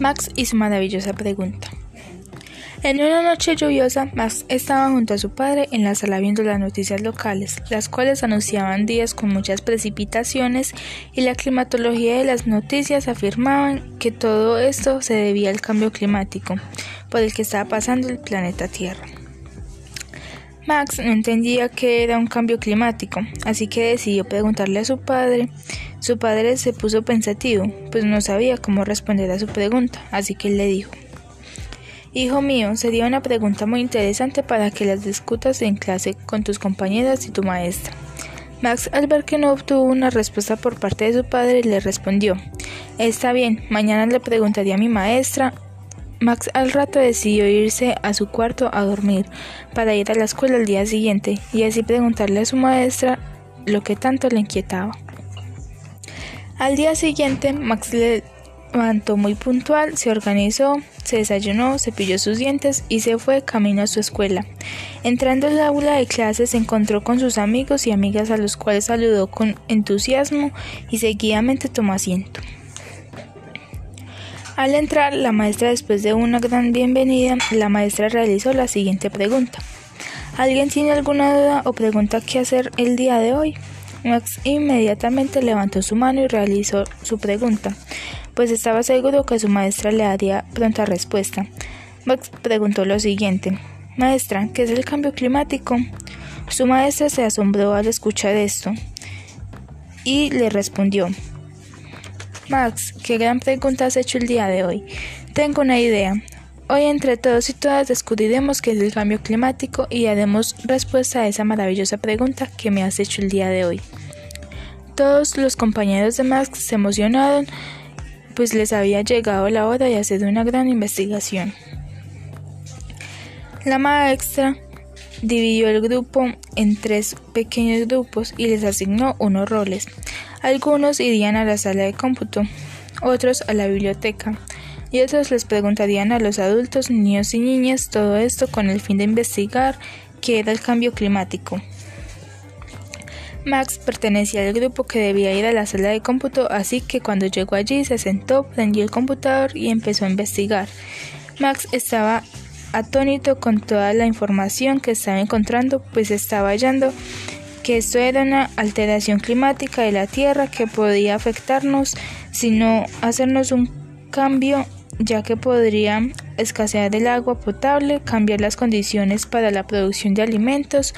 Max y su maravillosa pregunta. En una noche lluviosa, Max estaba junto a su padre en la sala viendo las noticias locales, las cuales anunciaban días con muchas precipitaciones y la climatología de las noticias afirmaban que todo esto se debía al cambio climático por el que estaba pasando el planeta Tierra. Max no entendía qué era un cambio climático, así que decidió preguntarle a su padre. Su padre se puso pensativo, pues no sabía cómo responder a su pregunta, así que él le dijo Hijo mío, sería una pregunta muy interesante para que las discutas en clase con tus compañeras y tu maestra. Max, al ver que no obtuvo una respuesta por parte de su padre, le respondió Está bien, mañana le preguntaré a mi maestra Max al rato decidió irse a su cuarto a dormir para ir a la escuela el día siguiente y así preguntarle a su maestra lo que tanto le inquietaba. Al día siguiente, Max le levantó muy puntual, se organizó, se desayunó, cepilló sus dientes y se fue camino a su escuela. Entrando al aula de clases se encontró con sus amigos y amigas a los cuales saludó con entusiasmo y seguidamente tomó asiento. Al entrar, la maestra, después de una gran bienvenida, la maestra realizó la siguiente pregunta. ¿Alguien tiene alguna duda o pregunta qué hacer el día de hoy? Max inmediatamente levantó su mano y realizó su pregunta, pues estaba seguro que su maestra le daría pronta respuesta. Max preguntó lo siguiente. Maestra, ¿qué es el cambio climático? Su maestra se asombró al escuchar esto y le respondió Max, qué gran pregunta has hecho el día de hoy. Tengo una idea. Hoy entre todos y todas descubriremos qué es el cambio climático y haremos respuesta a esa maravillosa pregunta que me has hecho el día de hoy. Todos los compañeros de Max se emocionaron, pues les había llegado la hora de hacer una gran investigación. La maestra dividió el grupo en tres pequeños grupos y les asignó unos roles. Algunos irían a la sala de cómputo, otros a la biblioteca, y otros les preguntarían a los adultos, niños y niñas todo esto con el fin de investigar qué era el cambio climático. Max pertenecía al grupo que debía ir a la sala de cómputo, así que cuando llegó allí se sentó, prendió el computador y empezó a investigar. Max estaba atónito con toda la información que estaba encontrando, pues estaba hallando que esto era una alteración climática de la Tierra que podía afectarnos, sino hacernos un cambio ya que podría escasear el agua potable, cambiar las condiciones para la producción de alimentos,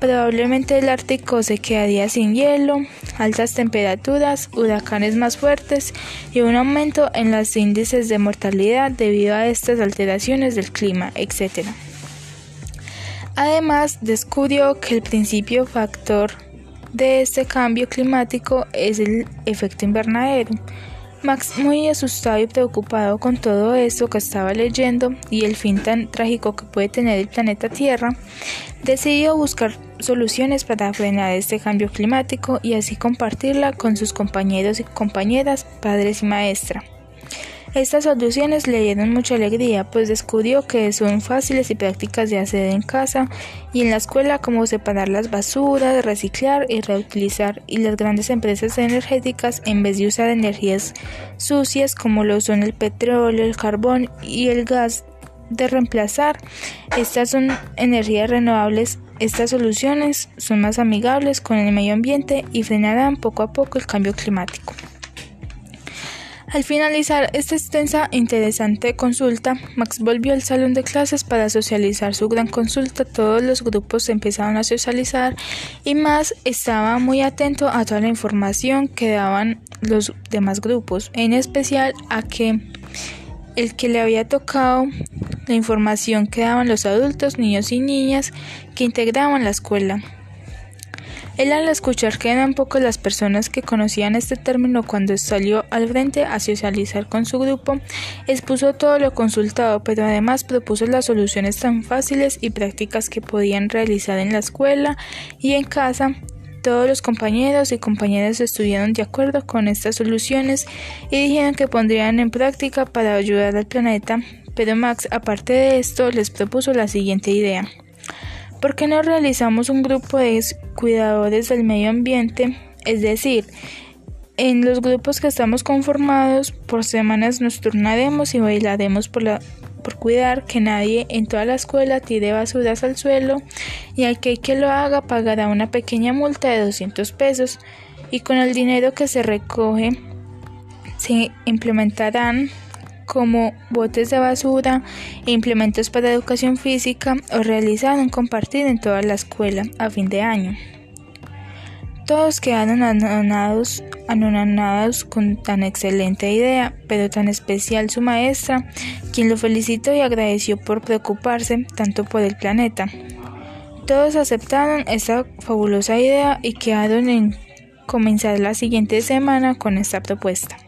probablemente el Ártico se quedaría sin hielo, altas temperaturas, huracanes más fuertes y un aumento en los índices de mortalidad debido a estas alteraciones del clima, etc. Además, descubrió que el principio factor de este cambio climático es el efecto invernadero. Max, muy asustado y preocupado con todo esto que estaba leyendo y el fin tan trágico que puede tener el planeta Tierra, decidió buscar soluciones para frenar este cambio climático y así compartirla con sus compañeros y compañeras, padres y maestra. Estas soluciones le dieron mucha alegría, pues descubrió que son fáciles y prácticas de hacer en casa y en la escuela como separar las basuras, reciclar y reutilizar y las grandes empresas energéticas en vez de usar energías sucias como lo son el petróleo, el carbón y el gas de reemplazar. Estas son energías renovables. Estas soluciones son más amigables con el medio ambiente y frenarán poco a poco el cambio climático. Al finalizar esta extensa e interesante consulta, Max volvió al salón de clases para socializar su gran consulta. Todos los grupos empezaron a socializar y Max estaba muy atento a toda la información que daban los demás grupos, en especial a que el que le había tocado la información que daban los adultos, niños y niñas que integraban la escuela. Él al escuchar que eran pocas las personas que conocían este término cuando salió al frente a socializar con su grupo, expuso todo lo consultado, pero además propuso las soluciones tan fáciles y prácticas que podían realizar en la escuela y en casa. Todos los compañeros y compañeras estuvieron de acuerdo con estas soluciones y dijeron que pondrían en práctica para ayudar al planeta, pero Max, aparte de esto, les propuso la siguiente idea. ¿Por qué no realizamos un grupo de cuidadores del medio ambiente? Es decir, En los grupos que estamos conformados, por semanas nos turnaremos y bailaremos por, cuidar que nadie en toda la escuela tire basuras al suelo y al que, que lo haga pagará una pequeña multa de 200 pesos y con el dinero que se recoge se implementarán como botes de basura e implementos para educación física o realizar un compartir en toda la escuela a fin de año. Todos quedaron anonadados, con tan excelente idea, pero tan especial su maestra, quien lo felicitó y agradeció por preocuparse tanto por el planeta. Todos aceptaron esta fabulosa idea y quedaron en comenzar la siguiente semana con esta propuesta.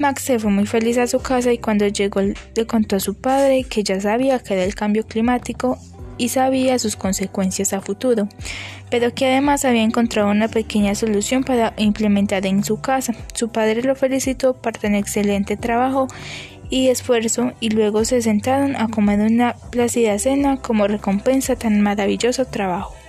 Max se fue muy feliz a su casa y cuando llegó le contó a su padre que ya sabía que era el cambio climático y sabía sus consecuencias a futuro, pero que además había encontrado una pequeña solución para implementar en su casa. Su padre lo felicitó por tan excelente trabajo y esfuerzo y luego se sentaron a comer una plácida cena como recompensa tan maravilloso trabajo.